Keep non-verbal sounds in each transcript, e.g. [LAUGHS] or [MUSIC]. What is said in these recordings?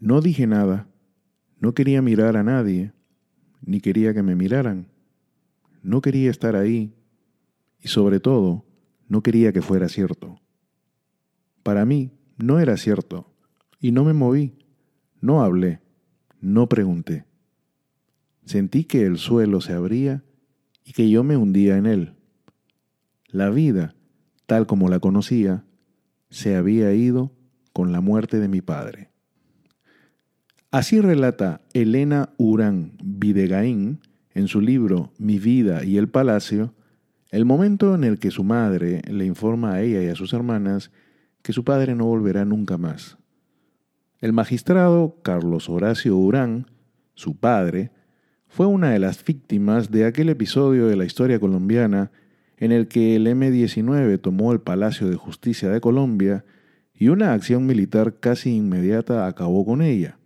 No dije nada, no quería mirar a nadie, ni quería que me miraran. No quería estar ahí y sobre todo no quería que fuera cierto. Para mí no era cierto y no me moví, no hablé, no pregunté. Sentí que el suelo se abría y que yo me hundía en él. La vida, tal como la conocía, se había ido con la muerte de mi padre. Así relata Elena Urán Videgaín en su libro Mi vida y el palacio el momento en el que su madre le informa a ella y a sus hermanas que su padre no volverá nunca más. El magistrado Carlos Horacio Urán, su padre, fue una de las víctimas de aquel episodio de la historia colombiana en el que el M-19 tomó el Palacio de Justicia de Colombia y una acción militar casi inmediata acabó con ella,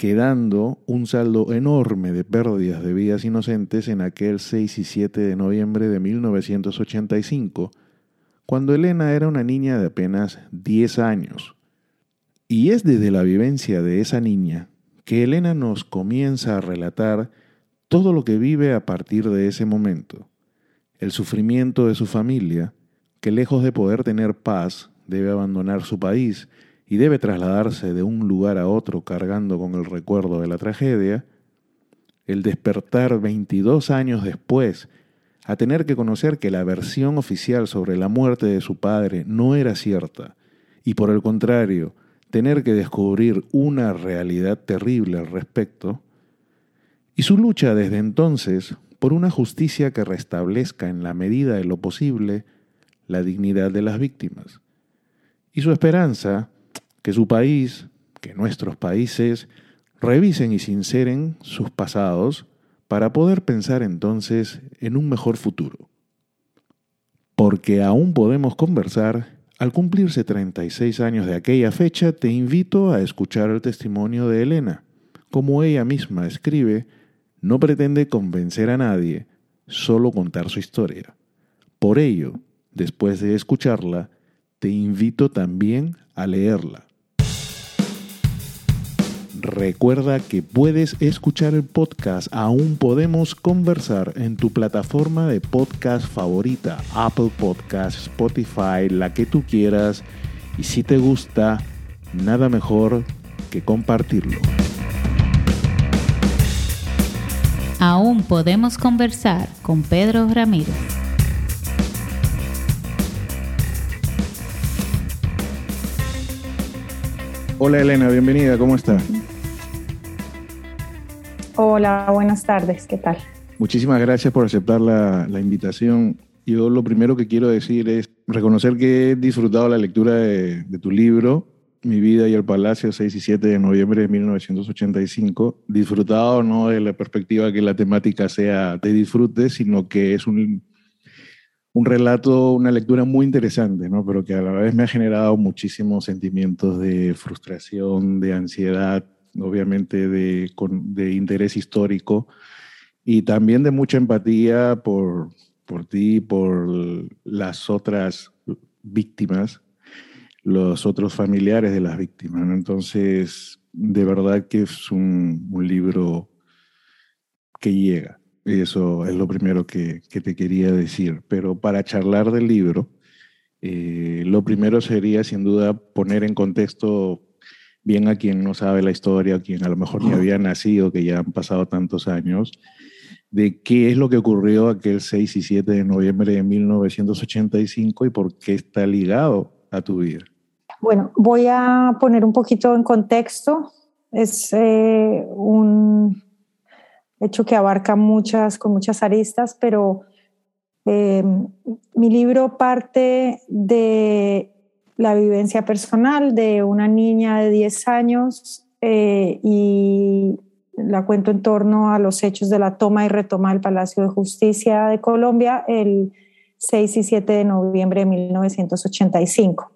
quedando un saldo enorme de pérdidas de vidas inocentes en aquel 6 y 7 de noviembre de 1985, cuando Elena era una niña de apenas 10 años. Y es desde la vivencia de esa niña que Elena nos comienza a relatar todo lo que vive a partir de ese momento, el sufrimiento de su familia, que lejos de poder tener paz, debe abandonar su país y debe trasladarse de un lugar a otro cargando con el recuerdo de la tragedia, el despertar 22 años después a tener que conocer que la versión oficial sobre la muerte de su padre no era cierta, y por el contrario, tener que descubrir una realidad terrible al respecto, y su lucha desde entonces por una justicia que restablezca en la medida de lo posible la dignidad de las víctimas. Y su esperanza que su país, que nuestros países, revisen y sinceren sus pasados para poder pensar entonces en un mejor futuro. Porque aún podemos conversar, al cumplirse 36 años de aquella fecha, te invito a escuchar el testimonio de Elena, como ella misma escribe no pretende convencer a nadie, solo contar su historia. Por ello, después de escucharla, te invito también a leerla. Recuerda que puedes escuchar el podcast Aún Podemos Conversar en tu plataforma de podcast favorita, Apple Podcast, Spotify, la que tú quieras. Y si te gusta, nada mejor que compartirlo. Aún podemos conversar con Pedro Ramírez. Hola Elena, bienvenida, ¿cómo estás? Hola, buenas tardes, ¿qué tal? Muchísimas gracias por aceptar la, invitación. Yo lo primero que quiero decir es reconocer que he disfrutado la lectura de, de tu libro mi vida y el Palacio, 6 y 7 de noviembre de 1985. Disfrutado no de la perspectiva que la temática sea de disfrute, sino que es un, un relato, una lectura muy interesante, ¿no? pero que a la vez me ha generado muchísimos sentimientos de frustración, de ansiedad, obviamente de, de interés histórico y también de mucha empatía por, por ti, por las otras víctimas los otros familiares de las víctimas. Entonces, de verdad que es un, libro que llega. Eso es lo primero que, te quería decir. Pero para charlar del libro, eh, lo primero sería sin duda poner en contexto bien a quien no sabe la historia, a quien a lo mejor ni había nacido, que ya han pasado tantos años, de qué es lo que ocurrió aquel 6 y 7 de noviembre de 1985 y por qué está ligado a tu vida. Bueno, voy a poner un poquito en contexto. Es eh, un hecho que abarca muchas, con muchas aristas, pero eh, mi libro parte de la vivencia personal de una niña de 10 años eh, y la cuento en torno a los hechos de la toma y retoma del Palacio de Justicia de Colombia el 6 y 7 de noviembre de 1985.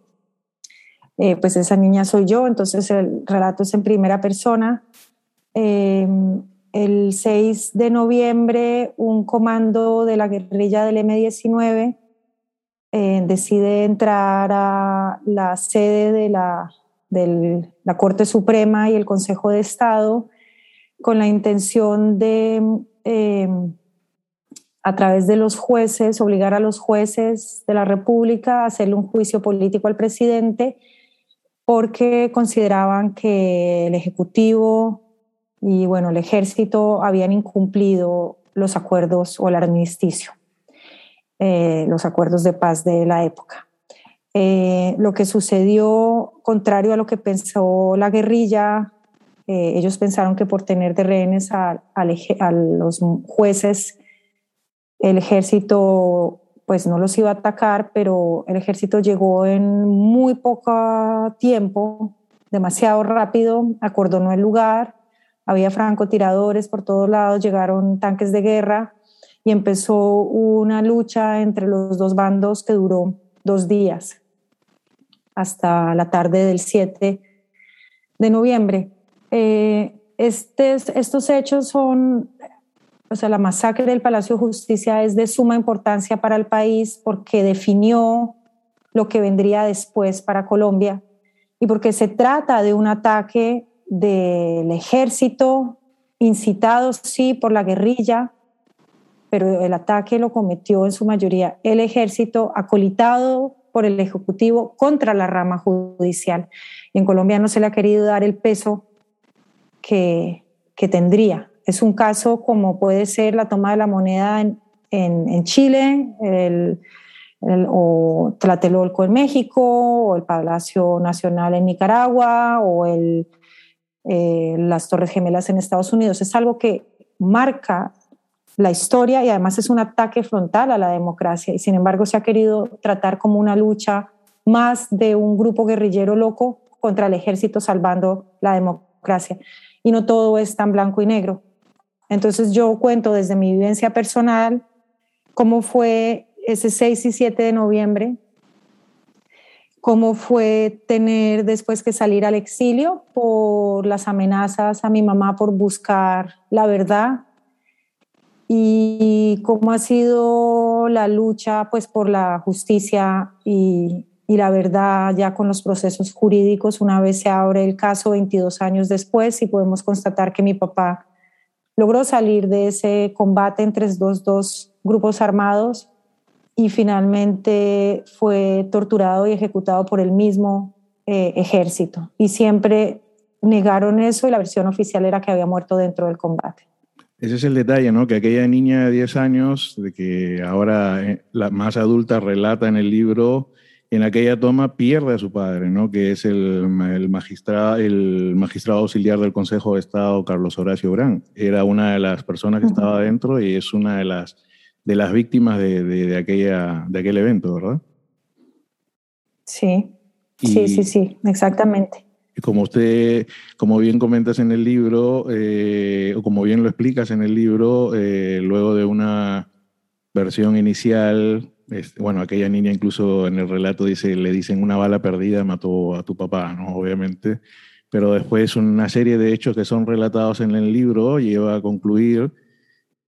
Eh, pues esa niña soy yo, entonces el relato es en primera persona. Eh, el 6 de noviembre, un comando de la guerrilla del M-19 eh, decide entrar a la sede de la, de la Corte Suprema y el Consejo de Estado con la intención de, eh, a través de los jueces, obligar a los jueces de la República a hacerle un juicio político al presidente porque consideraban que el Ejecutivo y bueno, el Ejército habían incumplido los acuerdos o el armisticio, eh, los acuerdos de paz de la época. Eh, lo que sucedió, contrario a lo que pensó la guerrilla, eh, ellos pensaron que por tener de rehenes a, los jueces, el ejército pues no los iba a atacar, pero el ejército llegó en muy poco tiempo, demasiado rápido, acordonó el lugar, había francotiradores por todos lados, llegaron tanques de guerra y empezó una lucha entre los dos bandos que duró dos días hasta la tarde del 7 de noviembre. Eh, estos hechos son, o sea, la masacre del Palacio de Justicia es de suma importancia para el país porque definió lo que vendría después para Colombia y porque se trata de un ataque del ejército incitado, sí, por la guerrilla, pero el ataque lo cometió en su mayoría el ejército acolitado por el Ejecutivo contra la rama judicial. Y en Colombia no se le ha querido dar el peso que, que tendría. Es un caso como puede ser la toma de la moneda en, en, Chile, el, o Tlatelolco en México, o el Palacio Nacional en Nicaragua, o el, eh, las Torres Gemelas en Estados Unidos. Es algo que marca la historia y además es un ataque frontal a la democracia y sin embargo se ha querido tratar como una lucha más de un grupo guerrillero loco contra el ejército salvando la democracia. Y no todo es tan blanco y negro. Entonces yo cuento desde mi vivencia personal cómo fue ese 6 y 7 de noviembre, cómo fue tener después que salir al exilio por las amenazas a mi mamá por buscar la verdad y cómo ha sido la lucha pues por la justicia y, la verdad ya con los procesos jurídicos una vez se abre el caso 22 años después y podemos constatar que mi papá logró salir de ese combate entre estos dos grupos armados y finalmente fue torturado y ejecutado por el mismo eh, ejército y siempre negaron eso y la versión oficial era que había muerto dentro del combate. Ese es el detalle, ¿no? Que aquella niña de 10 años, de que ahora eh, la más adulta relata en el libro, en aquella toma pierde a su padre, ¿no? Que es el, el, magistrado, el magistrado auxiliar del Consejo de Estado, Carlos Horacio Brán. Era una de las personas que estaba dentro y es una de las, de las víctimas de, de, aquella, de aquel evento, ¿verdad? Sí, sí, sí, sí, exactamente como usted, como bien comentas en el libro, eh, o como bien lo explicas en el libro, eh, luego de una versión inicial, bueno, aquella niña incluso en el relato dice, le dicen una bala perdida mató a tu papá, ¿no? Obviamente. Pero después una serie de hechos que son relatados en el libro lleva a concluir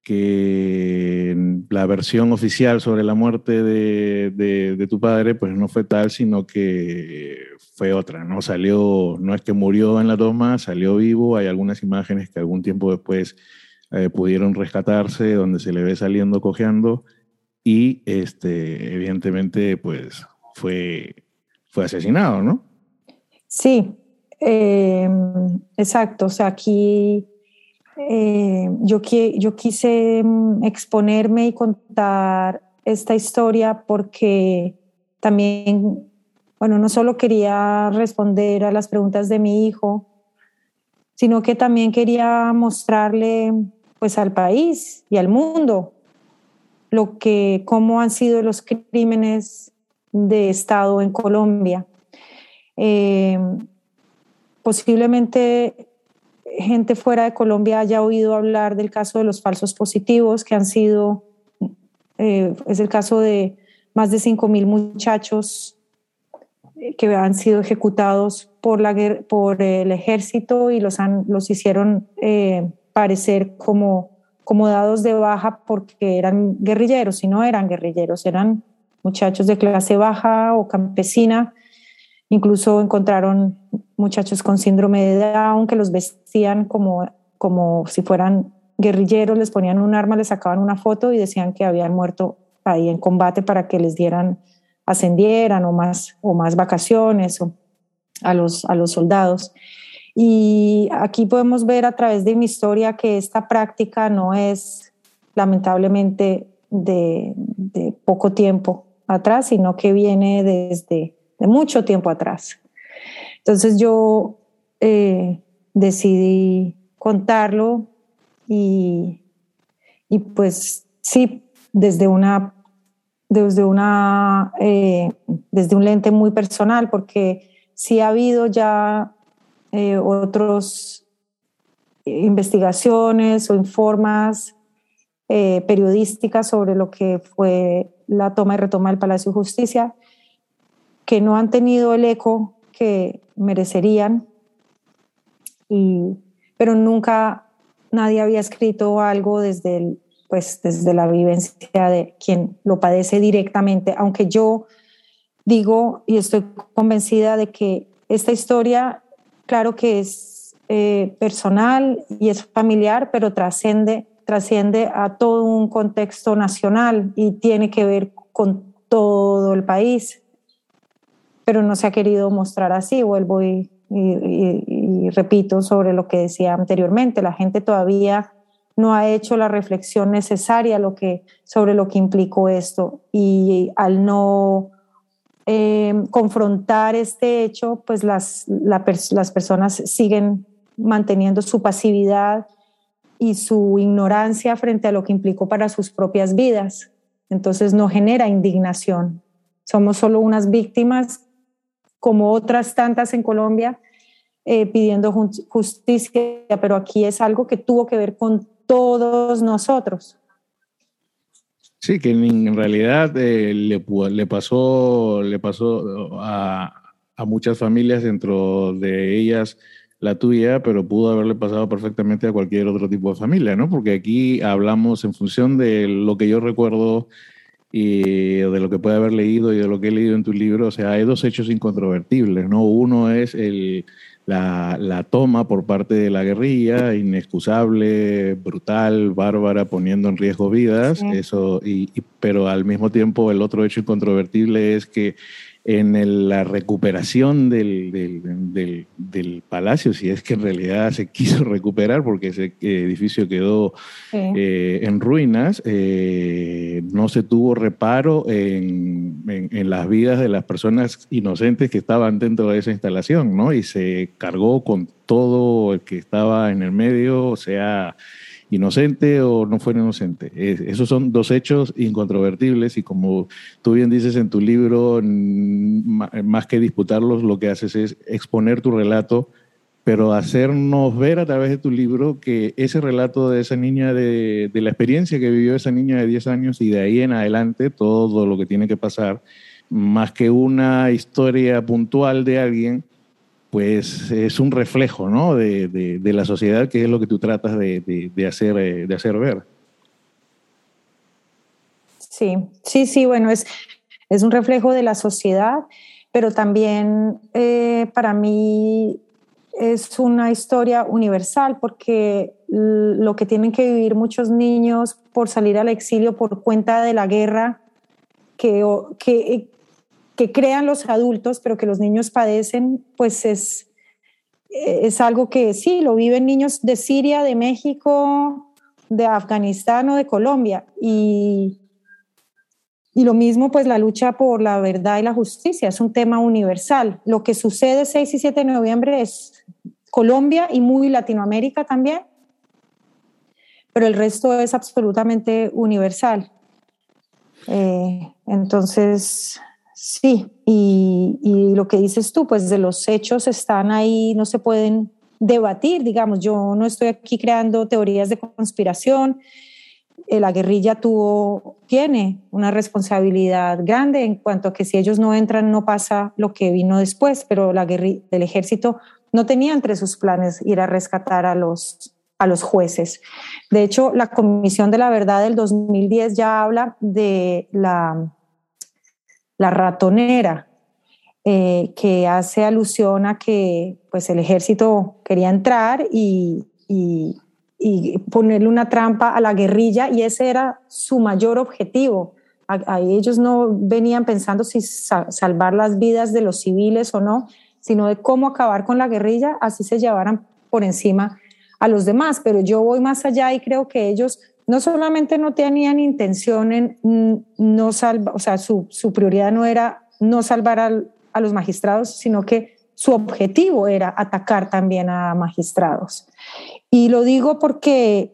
que la versión oficial sobre la muerte de, de, tu padre pues no fue tal, sino que fue otra, ¿no? Salió, no es que murió en la toma, salió vivo, hay algunas imágenes que algún tiempo después eh, pudieron rescatarse, donde se le ve saliendo cojeando y este, evidentemente pues fue, fue asesinado, ¿no? Sí, eh, exacto, o sea, aquí eh, yo, yo quise mm, exponerme y contar esta historia porque también, bueno, no solo quería responder a las preguntas de mi hijo, sino que también quería mostrarle pues al país y al mundo lo que cómo han sido los crímenes de Estado en Colombia. Eh, posiblemente gente fuera de Colombia haya oído hablar del caso de los falsos positivos, que han sido, eh, es el caso de más de 5.000 muchachos eh, que han sido ejecutados por, la, por el ejército y los, han, los hicieron eh, parecer como, como dados de baja porque eran guerrilleros, y no eran guerrilleros, eran muchachos de clase baja o campesina Incluso encontraron muchachos con síndrome de Down que los vestían como, como si fueran guerrilleros, les ponían un arma, les sacaban una foto y decían que habían muerto ahí en combate para que les dieran, ascendieran o más, o más vacaciones a, los, a los soldados. Y aquí podemos ver a través de mi historia que esta práctica no es lamentablemente de, de poco tiempo atrás, sino que viene desde de mucho tiempo atrás. Entonces yo eh, decidí contarlo y, y, pues sí, desde una desde una eh, desde un lente muy personal porque sí ha habido ya eh, otros investigaciones o informas periodísticas sobre lo que fue la toma y retoma del Palacio de Justicia que no han tenido el eco que merecerían, y, pero nunca nadie había escrito algo desde, pues, desde la vivencia de quien lo padece directamente, aunque yo digo y estoy convencida de que esta historia, claro que es eh, personal y es familiar, pero trasciende, trasciende a todo un contexto nacional y tiene que ver con todo el país pero no se ha querido mostrar así. Vuelvo y, repito sobre lo que decía anteriormente, la gente todavía no ha hecho la reflexión necesaria sobre lo que implicó esto y al no eh, confrontar este hecho, pues las, las personas siguen manteniendo su pasividad y su ignorancia frente a lo que implicó para sus propias vidas. Entonces no genera indignación. Somos solo unas víctimas como otras tantas en Colombia, eh, pidiendo justicia, pero aquí es algo que tuvo que ver con todos nosotros. Sí, que en realidad eh, le, le, pasó, le pasó a, a, muchas familias, dentro de ellas la tuya, pero pudo haberle pasado perfectamente a cualquier otro tipo de familia, ¿no? Porque aquí hablamos en función de lo que yo recuerdo y de lo que puede haber leído y de lo que he leído en tu libro, o sea, hay dos hechos incontrovertibles, ¿no? Uno es el, la, la, toma por parte de la guerrilla, inexcusable, brutal, bárbara, poniendo en riesgo vidas, eso, y, pero al mismo tiempo el otro hecho incontrovertible es que en la recuperación del, del, del, palacio, si es que en realidad se [LAUGHS] quiso recuperar porque ese edificio quedó eh, en ruinas, eh, no se tuvo reparo en, en, las vidas de las personas inocentes que estaban dentro de esa instalación, ¿no? Y se cargó con todo el que estaba en el medio, o sea inocente o no fue inocente. esos son dos hechos incontrovertibles y como tú bien dices en tu libro, más que disputarlos, lo que haces es exponer tu relato, pero hacernos ver a través de tu libro que ese relato de esa niña, de, de la experiencia que vivió esa niña de 10 años y de ahí en adelante todo lo que tiene que pasar, más que una historia puntual de alguien, pues es un reflejo ¿no? de, de, la sociedad que es lo que tú tratas de, de, hacer, eh, de hacer ver. Sí, sí, sí, bueno, es, es un reflejo de la sociedad, pero también eh, para mí es una historia universal porque lo que tienen que vivir muchos niños por salir al exilio por cuenta de la guerra que, que, que crean los adultos, pero que los niños padecen, pues es, es algo que sí, lo viven niños de Siria, de México, de Afganistán o de Colombia. Y, y lo mismo, pues la lucha por la verdad y la justicia es un tema universal. Lo que sucede 6 y 7 de noviembre es Colombia y muy Latinoamérica también, pero el resto es absolutamente universal. Eh, entonces, Sí, y, lo que dices tú, pues de los hechos están ahí, no se pueden debatir, digamos, yo no estoy aquí creando teorías de conspiración, eh, la guerrilla tuvo, tiene una responsabilidad grande en cuanto a que si ellos no entran no pasa lo que vino después, pero la guerrilla, el ejército no tenía entre sus planes ir a rescatar a los, a los jueces. De hecho, la Comisión de la Verdad del 2010 ya habla de la la ratonera. eh, que hace alusión a que pues, el ejército quería entrar y, y, ponerle una trampa a la guerrilla y ese era su mayor objetivo. A, ellos no venían pensando si salvar las vidas de los civiles o no, sino de cómo acabar con la guerrilla, así se llevaran por encima a los demás. Pero yo voy más allá y creo que ellos no solamente no tenían intención en no salvar, o sea, su, su prioridad no era no salvar al, a los magistrados, sino que su objetivo era atacar también a magistrados. Y lo digo porque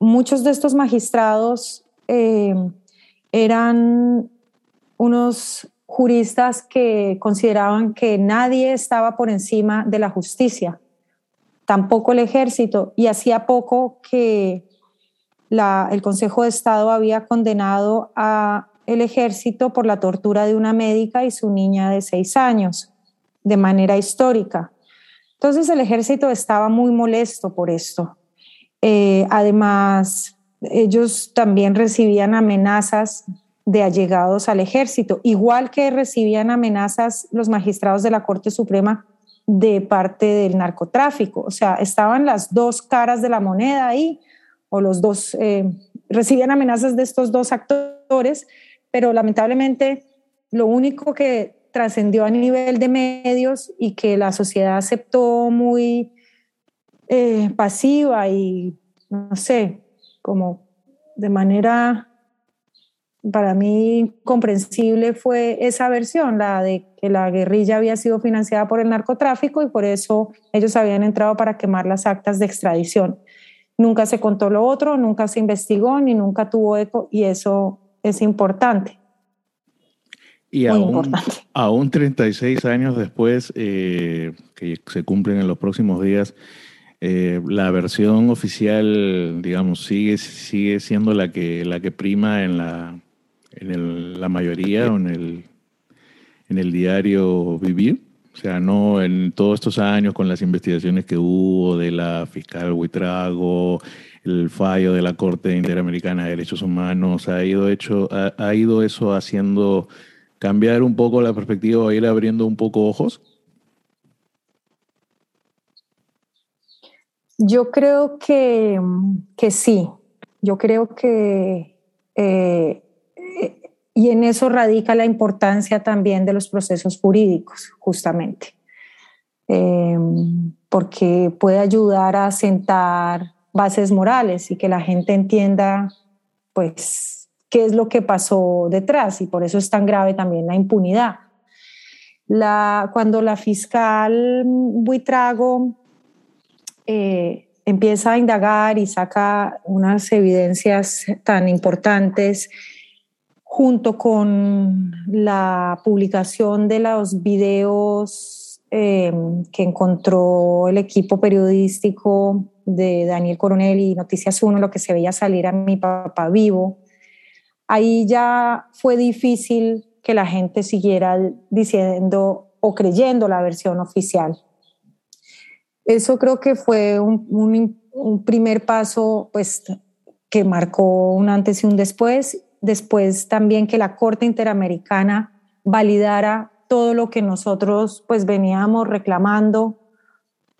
muchos de estos magistrados eh, eran unos juristas que consideraban que nadie estaba por encima de la justicia, tampoco el ejército, y hacía poco que el Consejo de Estado había condenado a el ejército por la tortura de una médica y su niña de seis años, de manera histórica. Entonces el ejército estaba muy molesto por esto. Eh, además, ellos también recibían amenazas de allegados al ejército, igual que recibían amenazas los magistrados de la Corte Suprema de parte del narcotráfico. O sea, estaban las dos caras de la moneda ahí, o los dos, eh, recibían amenazas de estos dos actores, pero lamentablemente lo único que trascendió a nivel de medios y que la sociedad aceptó muy eh, pasiva y, no sé, como de manera para mí comprensible fue esa versión, la de que la guerrilla había sido financiada por el narcotráfico y por eso ellos habían entrado para quemar las actas de extradición. Nunca se contó lo otro, nunca se investigó ni nunca tuvo eco y eso es importante. Y aún, aún 36 años después, eh, que se cumplen en los próximos días, eh, la versión oficial, digamos, sigue, sigue siendo la que, la que prima en la, en la mayoría o en el, en el diario Vivir. O sea, no en todos estos años con las investigaciones que hubo de la fiscal Huitrago, el fallo de la Corte Interamericana de Derechos Humanos, ha ido, hecho, ha, ido eso haciendo cambiar un poco la perspectiva, ir abriendo un poco ojos? Yo creo que, que sí, yo creo que, eh, y en eso radica la importancia también de los procesos jurídicos, justamente, eh, porque puede ayudar a sentar bases morales y que la gente entienda, pues, qué es lo que pasó detrás y por eso es tan grave también la impunidad. La, cuando la fiscal Buitrago eh, empieza a indagar y saca unas evidencias tan importantes, junto con la publicación de los videos eh, que encontró el equipo periodístico de Daniel Coronel y Noticias 1, lo que se veía salir a mi papá vivo, ahí ya fue difícil que la gente siguiera diciendo o creyendo la versión oficial. Eso creo que fue un, primer paso pues, que marcó un antes y un después. Después también que la Corte Interamericana validara todo lo que nosotros pues veníamos reclamando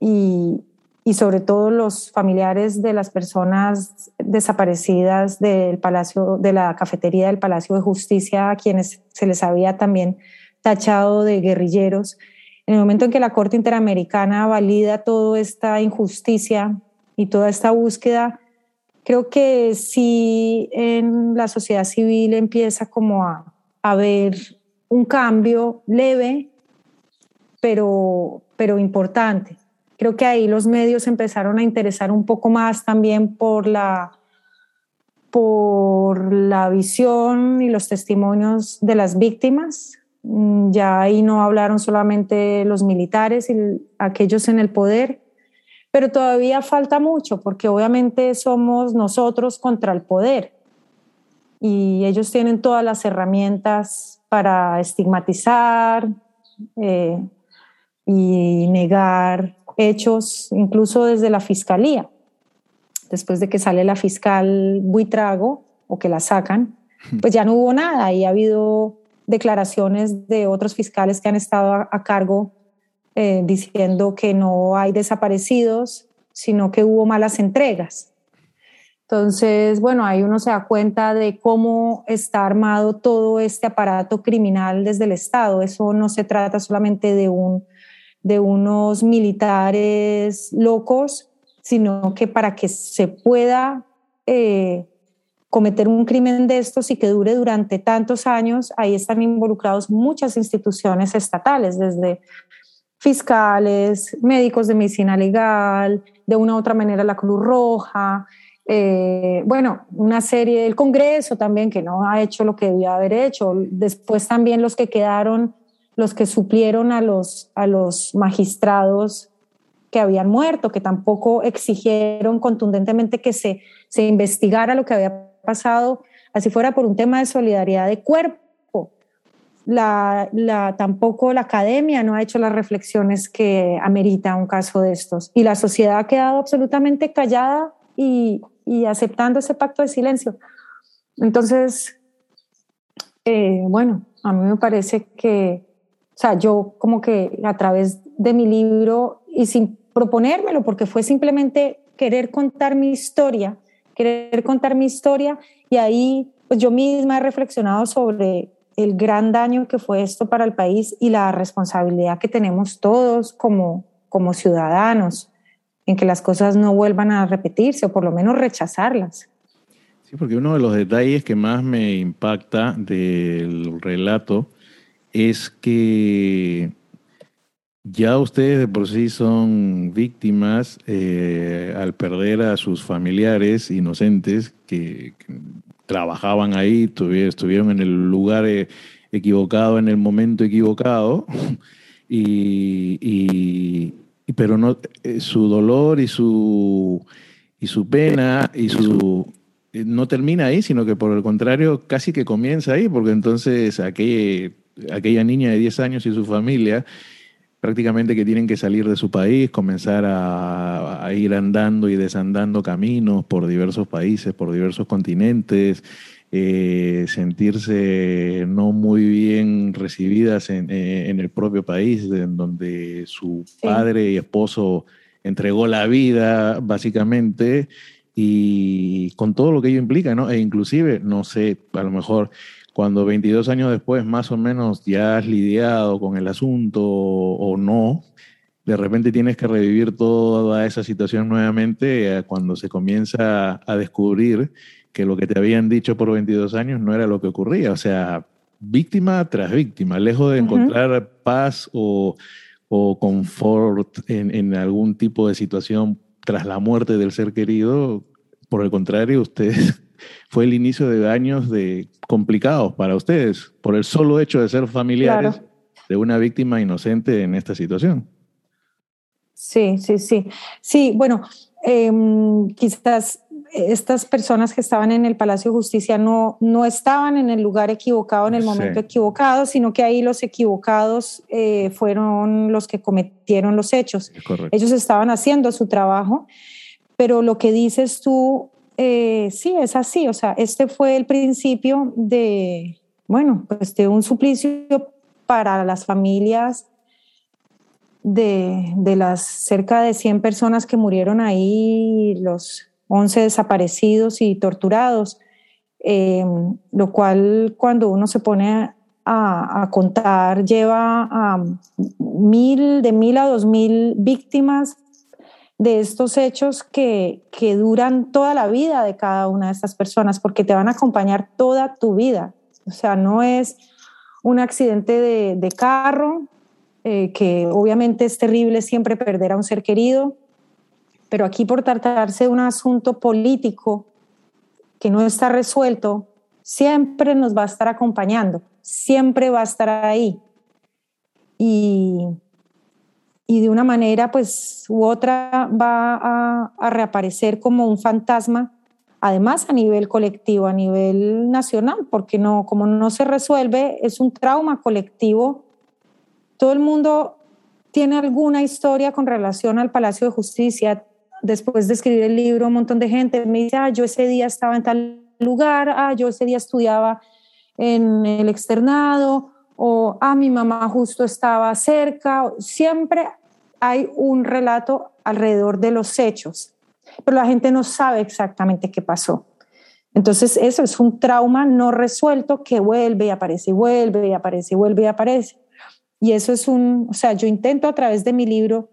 y, y sobre todo los familiares de las personas desaparecidas del Palacio, de la cafetería del Palacio de Justicia, a quienes se les había también tachado de guerrilleros. En el momento en que la Corte Interamericana valida toda esta injusticia y toda esta búsqueda, creo que sí en la sociedad civil empieza como a, a ver un cambio leve, pero, pero importante creo que ahí los medios empezaron a interesar un poco más también por la, por la visión y los testimonios de las víctimas. Mm, ya ahí no hablaron solamente los militares y aquellos en el poder, pero todavía falta mucho porque obviamente somos nosotros contra el poder. Y ellos tienen todas las herramientas para estigmatizar eh, y negar hechos incluso desde la fiscalía. Después de que sale la fiscal Buitrago o que la sacan, pues ya no hubo nada. Y ha habido declaraciones de otros fiscales que han estado a, cargo eh, diciendo que no hay desaparecidos, sino que hubo malas entregas. Entonces, bueno, ahí uno se da cuenta de cómo está armado todo este aparato criminal desde el Estado. Eso no se trata solamente de, un, de unos militares locos, sino que para que se pueda eh, cometer un crimen de estos y que dure durante tantos años, ahí están involucrados muchas instituciones estatales, desde fiscales, médicos de medicina legal, de una u otra manera la Cruz Roja, eh, bueno, una serie del Congreso también que no ha hecho lo que debía haber hecho, después también los que quedaron, los que suplieron a los, a los magistrados que habían muerto, que tampoco exigieron contundentemente que se, se investigara lo que había pasado, así fuera por un tema de solidaridad de cuerpo. La, tampoco la academia no ha hecho las reflexiones que amerita un caso de estos. Y la sociedad ha quedado absolutamente callada y, y aceptando ese pacto de silencio. Entonces, eh, bueno, a mí me parece que, o sea, yo como que a través de mi libro y sin proponérmelo, porque fue simplemente querer contar mi historia, querer contar mi historia y ahí pues yo misma he reflexionado sobre el gran daño que fue esto para el país y la responsabilidad que tenemos todos como, como ciudadanos en que las cosas no vuelvan a repetirse o por lo menos rechazarlas. Sí, porque uno de los detalles que más me impacta del relato es que ya ustedes de por sí son víctimas eh, al perder a sus familiares inocentes que, trabajaban ahí, estuvieron en el lugar eh, equivocado, en el momento equivocado, [LAUGHS] y, pero no, eh, su dolor y su, y su pena y su no termina ahí, sino que por el contrario casi que comienza ahí, porque entonces aquella, aquella niña de 10 años y su familia prácticamente que tienen que salir de su país, comenzar a, ir andando y desandando caminos por diversos países, por diversos continentes, eh, sentirse no muy bien recibidas en, eh, el propio país, en donde su padre y esposo entregó la vida, básicamente, y con todo lo que ello implica, ¿no? E inclusive, no sé, a lo mejor cuando 22 años después más o menos ya has lidiado con el asunto o no, de repente tienes que revivir toda esa situación nuevamente eh, cuando se comienza a descubrir que lo que te habían dicho por 22 años no era lo que ocurría. O sea, víctima tras víctima, lejos de encontrar paz o, confort en, en, algún tipo de situación tras la muerte del ser querido, por el contrario, ustedes fue el inicio de años de complicados para ustedes por el solo hecho de ser familiares de una víctima inocente en esta situación. Sí, sí, sí. Sí, bueno, em, quizás estas personas que estaban en el Palacio de Justicia no, no estaban en el lugar equivocado, en el momento equivocado, sino que ahí los equivocados eh, fueron los que cometieron los hechos. Ellos estaban haciendo su trabajo, pero lo que dices tú eh, sí, es así. O sea, este fue el principio de, bueno, pues de un suplicio para las familias de, las cerca de 100 personas que murieron ahí, los 11 desaparecidos y torturados, eh, lo cual cuando uno se pone a, contar lleva a mil, de mil a dos mil víctimas de estos hechos que, que duran toda la vida de cada una de estas personas, porque te van a acompañar toda tu vida. O sea, no es un accidente de, de carro, eh, que obviamente es terrible siempre perder a un ser querido, pero aquí por tratarse de un asunto político que no está resuelto, siempre nos va a estar acompañando, siempre va a estar ahí. Y, y de una manera pues u otra va a, reaparecer como un fantasma, además a nivel colectivo, a nivel nacional, porque no, como no se resuelve, es un trauma colectivo. Todo el mundo tiene alguna historia con relación al Palacio de Justicia. Después de escribir el libro, un montón de gente me dice, ah, yo ese día estaba en tal lugar, ah, yo ese día estudiaba en el externado o, ah, mi mamá justo estaba cerca. Siempre hay un relato alrededor de los hechos, pero la gente no sabe exactamente qué pasó. Entonces eso es un trauma no resuelto que vuelve y aparece y vuelve y aparece y vuelve y aparece. Y eso es un, o sea, yo intento a través de mi libro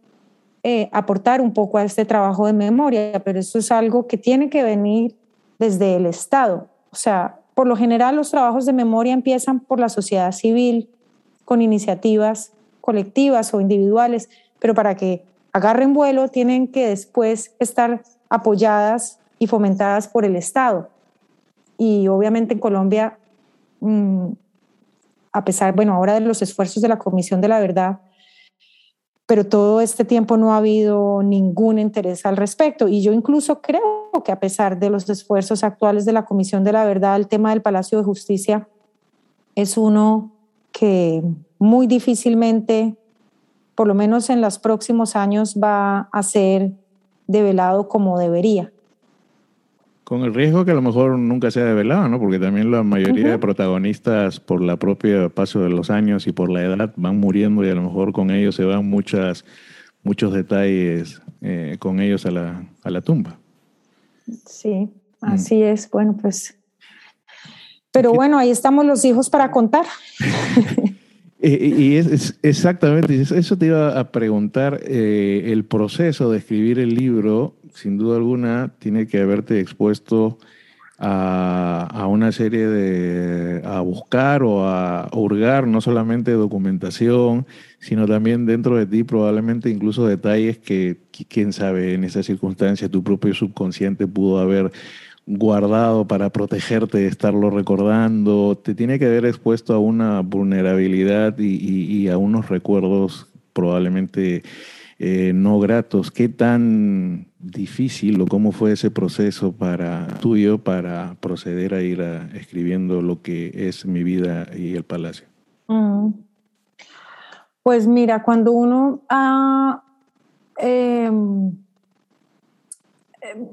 eh, aportar un poco a este trabajo de memoria, pero eso es algo que tiene que venir desde el Estado. O sea, por lo general los trabajos de memoria empiezan por la sociedad civil, con iniciativas colectivas o individuales, pero para que agarren vuelo tienen que después estar apoyadas y fomentadas por el Estado. Y obviamente en Colombia, mm, a pesar, bueno, ahora de los esfuerzos de la Comisión de la Verdad, pero todo este tiempo no ha habido ningún interés al respecto. Y yo incluso creo que a pesar de los esfuerzos actuales de la Comisión de la Verdad, el tema del Palacio de Justicia es uno que muy difícilmente, por lo menos en los próximos años, va a ser develado como debería. Con el riesgo que a lo mejor nunca sea develado, ¿no? Porque también la mayoría de protagonistas, por la propia paso de los años y por la edad, van muriendo y a lo mejor con ellos se van muchas, muchos detalles eh, con ellos a la, a la tumba. Sí, mm. así es. Bueno, pues. Pero bueno, ahí estamos los hijos para contar. [LAUGHS] y es, exactamente, eso te iba a preguntar, eh, el proceso de escribir el libro sin duda alguna, tiene que haberte expuesto a, una serie de, a buscar o a hurgar no solamente documentación, sino también dentro de ti probablemente incluso detalles que, quién sabe, en esa circunstancia tu propio subconsciente pudo haber guardado para protegerte de estarlo recordando, te tiene que haber expuesto a una vulnerabilidad y a unos recuerdos probablemente eh, no gratos. ¿Qué tan difícil o cómo fue ese proceso para tuyo para proceder a ir escribiendo lo que es mi vida y el palacio? Mm. Pues mira, cuando uno ha em, em,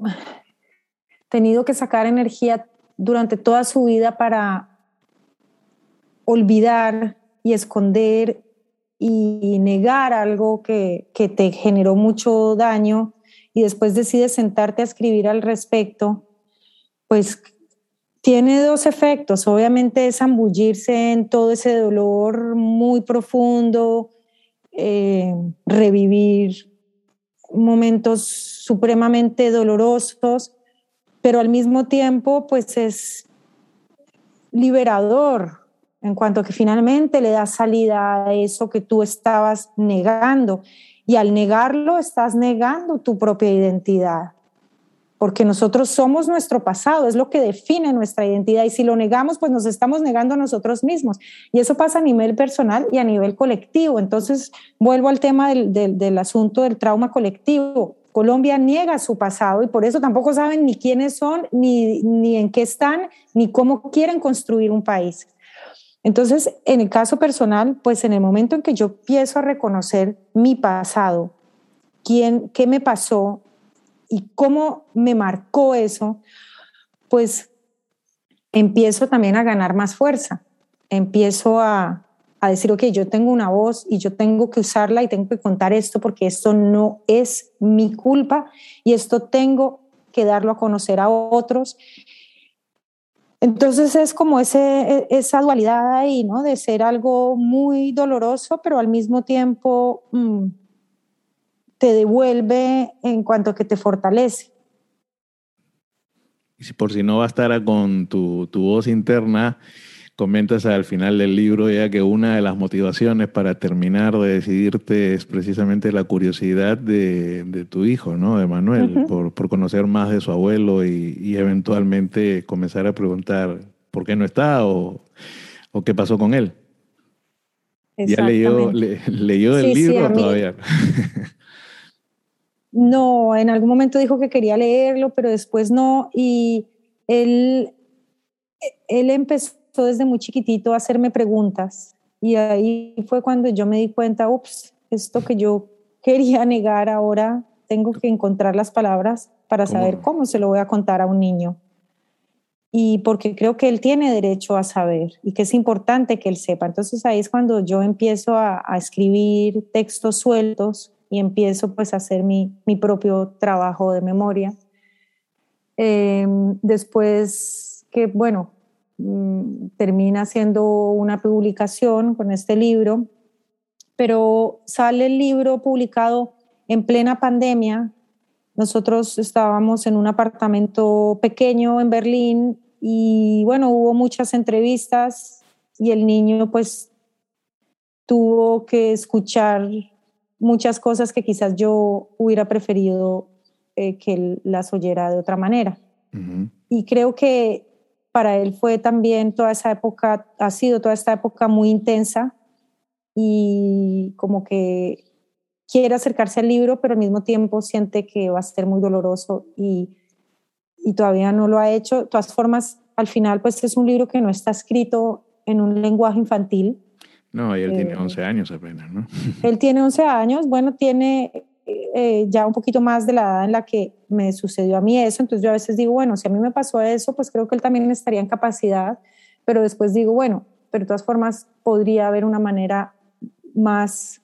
tenido que sacar energía durante toda su vida para olvidar y esconder y negar algo que, que te generó mucho daño y después decides sentarte a escribir al respecto, pues tiene dos efectos. Obviamente es ambullirse en todo ese dolor muy profundo, eh, revivir momentos supremamente dolorosos, pero al mismo tiempo pues es liberador, en cuanto que finalmente le das salida a eso que tú estabas negando. Y al negarlo, estás negando tu propia identidad, porque nosotros somos nuestro pasado, es lo que define nuestra identidad. Y si lo negamos, pues nos estamos negando a nosotros mismos. Y eso pasa a nivel personal y a nivel colectivo. Entonces, vuelvo al tema del, del, asunto del trauma colectivo. Colombia niega su pasado y por eso tampoco saben ni quiénes son, ni, ni en qué están, ni cómo quieren construir un país. Entonces, en el caso personal, pues en el momento en que yo empiezo a reconocer mi pasado, quién, qué me pasó y cómo me marcó eso, pues empiezo también a ganar más fuerza. Empiezo a, a decir, ok, yo tengo una voz y yo tengo que usarla y tengo que contar esto porque esto no es mi culpa y esto tengo que darlo a conocer a otros entonces es como ese, e, esa dualidad ahí, ¿no? De ser algo muy doloroso, pero al mismo tiempo mm, te devuelve en cuanto que te fortalece. Y si por si no bastara con tu, tu voz interna, comentas al final del libro ya que una de las motivaciones para terminar de decidirte es precisamente la curiosidad de, tu hijo, ¿no? De Manuel, por, conocer más de su abuelo y, eventualmente comenzar a preguntar por qué no está o, qué pasó con él. ¿Ya leyó, leyó el libro todavía? [LAUGHS] no, en algún momento dijo que quería leerlo, pero después no. Y él, él empezó desde muy chiquitito a hacerme preguntas y ahí fue cuando yo me di cuenta, ups, esto que yo quería negar ahora, tengo que encontrar las palabras para saber cómo se lo voy a contar a un niño. y porque creo que él tiene derecho a saber y que es importante que él sepa. Entonces ahí es cuando yo empiezo a, escribir textos sueltos y empiezo pues a hacer mi, mi propio trabajo de memoria. Em, después que, bueno, termina haciendo una publicación con este libro, pero sale el libro publicado en plena pandemia. Nosotros estábamos en un apartamento pequeño en Berlín y bueno, hubo muchas entrevistas y el niño pues tuvo que escuchar muchas cosas que quizás yo hubiera preferido eh, que él las oyera de otra manera. Y creo que para él fue también toda esa época, ha sido toda esta época muy intensa y como que quiere acercarse al libro, pero al mismo tiempo siente que va a ser muy doloroso y y todavía no lo ha hecho. De todas formas, al final, pues es un libro que no está escrito en un lenguaje infantil. No, y él tiene 11 eh, años apenas, ¿no? Él tiene 11 años, bueno, tiene eh, ya un poquito más de la edad en la que me sucedió a mí eso, entonces yo a veces digo, bueno, si a mí me pasó eso, pues creo que él también estaría en capacidad, pero después digo, bueno, pero de todas formas podría haber una manera más...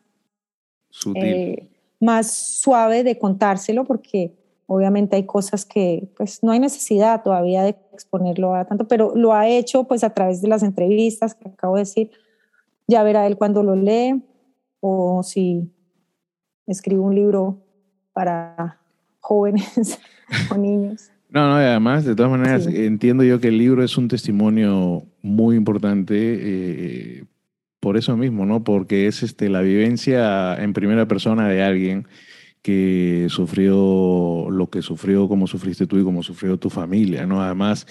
Sutil. Eh, más suave de contárselo, porque Obviamente hay cosas que pues no hay necesidad todavía de exponerlo a tanto, pero lo ha hecho pues a través de las entrevistas que acabo de decir. Ya verá él cuando lo lee o si escribo un libro para jóvenes [LAUGHS] o niños. No, no, además, de todas maneras, entiendo yo que el libro es un testimonio muy importante eh, por eso mismo, ¿no? Porque es este, la vivencia en primera persona de alguien que sufrió lo que sufrió, como sufriste tú y como sufrió tu familia, ¿no? Además,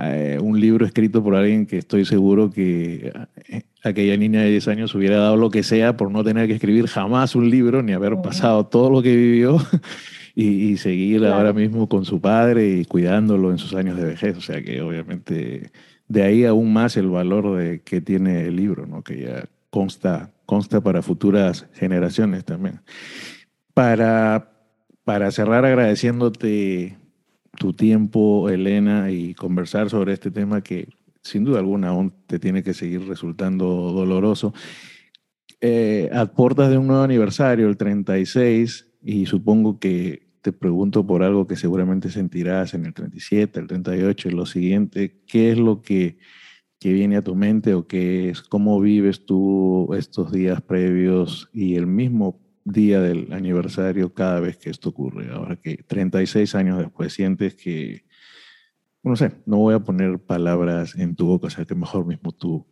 eh, un libro escrito por alguien que estoy seguro que eh, aquella niña de 10 años hubiera dado lo que sea por no tener que escribir jamás un libro ni haber pasado todo lo que vivió [LAUGHS] y, seguir ahora mismo con su padre y cuidándolo en sus años de vejez. O sea que obviamente de ahí aún más el valor de, que tiene el libro, ¿no? que ya consta, consta para futuras generaciones también. Para, para cerrar agradeciéndote tu tiempo, Elena, y conversar sobre este tema que sin duda alguna aún te tiene que seguir resultando doloroso. Eh, aportas de un nuevo aniversario, el 36, y supongo que te pregunto por algo que seguramente sentirás en el 37, el 38 y lo siguiente. ¿Qué es lo que, que viene a tu mente o qué es, cómo vives tú estos días previos y el mismo día del aniversario cada vez que esto ocurre. Ahora que 36 años después sientes que, no sé, no voy a poner palabras en tu boca, o sea que mejor mismo tú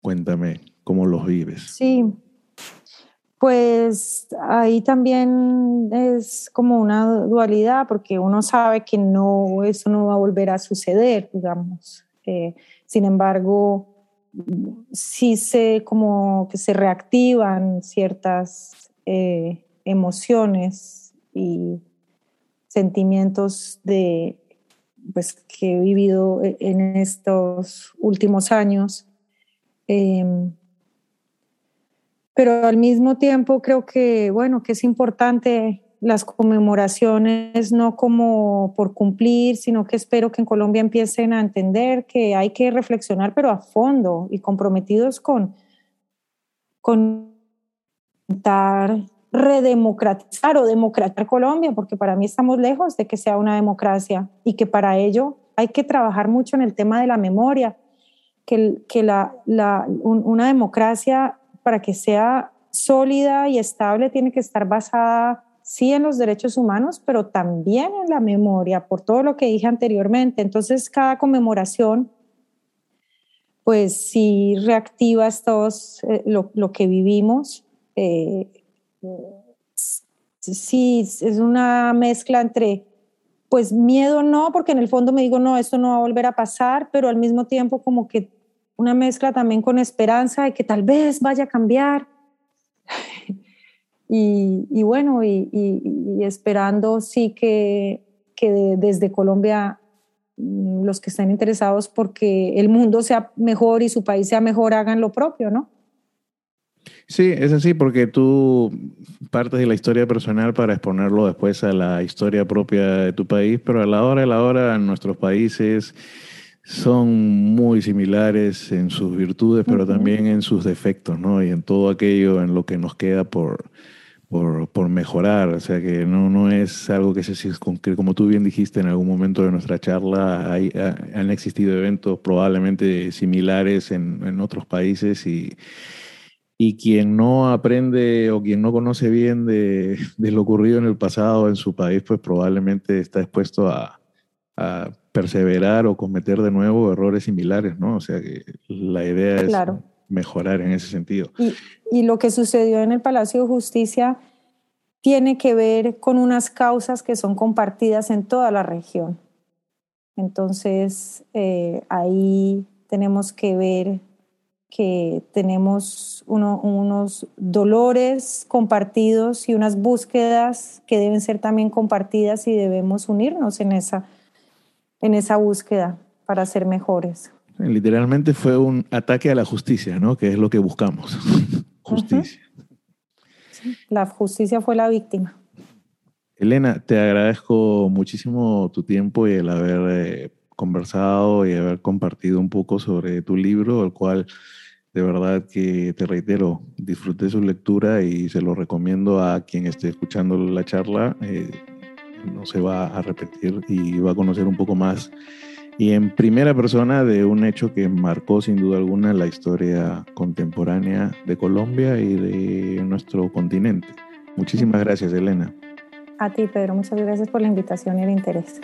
cuéntame cómo los vives. Sí, pues ahí también es como una dualidad porque uno sabe que no, eso no va a volver a suceder, digamos. Eh, sin embargo, sí se como que se reactivan ciertas eh, emociones y sentimientos de pues que he vivido e-, en estos últimos años. Em, pero al mismo tiempo creo que, bueno, que es importante las conmemoraciones no como por cumplir, sino que espero que en Colombia empiecen a entender que hay que reflexionar, pero a fondo y comprometidos con, con redemocratizar o democratizar Colombia, porque para mí estamos lejos de que sea una democracia y que para ello hay que trabajar mucho en el tema de la memoria, que, que la, la, una democracia para que sea sólida y estable tiene que estar basada sí en los derechos humanos, pero también en la memoria, por todo lo que dije anteriormente. Entonces, cada conmemoración pues sí reactiva estos, eh, lo, lo, que vivimos eh, sí, es una mezcla entre, pues miedo no, porque en el fondo me digo, no, esto no va a volver a pasar, pero al mismo tiempo como que una mezcla también con esperanza de que tal vez vaya a cambiar. [LAUGHS] y, bueno, y, esperando sí que, que desde Colombia mm, los que estén interesados porque el mundo sea mejor y su país sea mejor hagan lo propio, ¿no? Sí, es así porque tú partes de la historia personal para exponerlo después a la historia propia de tu país, pero a la hora de la hora nuestros países son muy similares en sus virtudes, pero también en sus defectos, ¿no? Y en todo aquello en lo que nos queda por, por, mejorar. O sea que no, no es algo que se como tú bien dijiste en algún momento de nuestra charla, hay, han existido eventos probablemente similares en, en otros países y y quien no aprende o quien no conoce bien [LAUGHS] de, lo ocurrido en el pasado en su país, pues probablemente está expuesto a, perseverar o cometer de nuevo errores similares, ¿no? O sea que la idea es mejorar en ese sentido. Y, y lo que sucedió en el Palacio de Justicia tiene que ver con unas causas que son compartidas en toda la región. Entonces, eh, ahí tenemos que ver que tenemos unos dolores compartidos y unas búsquedas que deben ser también compartidas y debemos unirnos en esa, en esa búsqueda para ser mejores. Literalmente fue un ataque a la justicia, ¿no? Que es lo que buscamos. [LAUGHS] justicia. la justicia fue la víctima. Elena, te agradezco muchísimo tu tiempo y el haber eh, conversado y haber compartido un poco sobre tu libro, el cual de verdad que te reitero, disfruté su lectura y se lo recomiendo a quien esté escuchando la charla. Eh, no se va a repetir y va a conocer un poco más y en primera persona de un hecho que marcó sin duda alguna la historia contemporánea de Colombia y de nuestro continente. Muchísimas gracias, Elena. A ti, Pedro, muchas gracias por la invitación y el interés.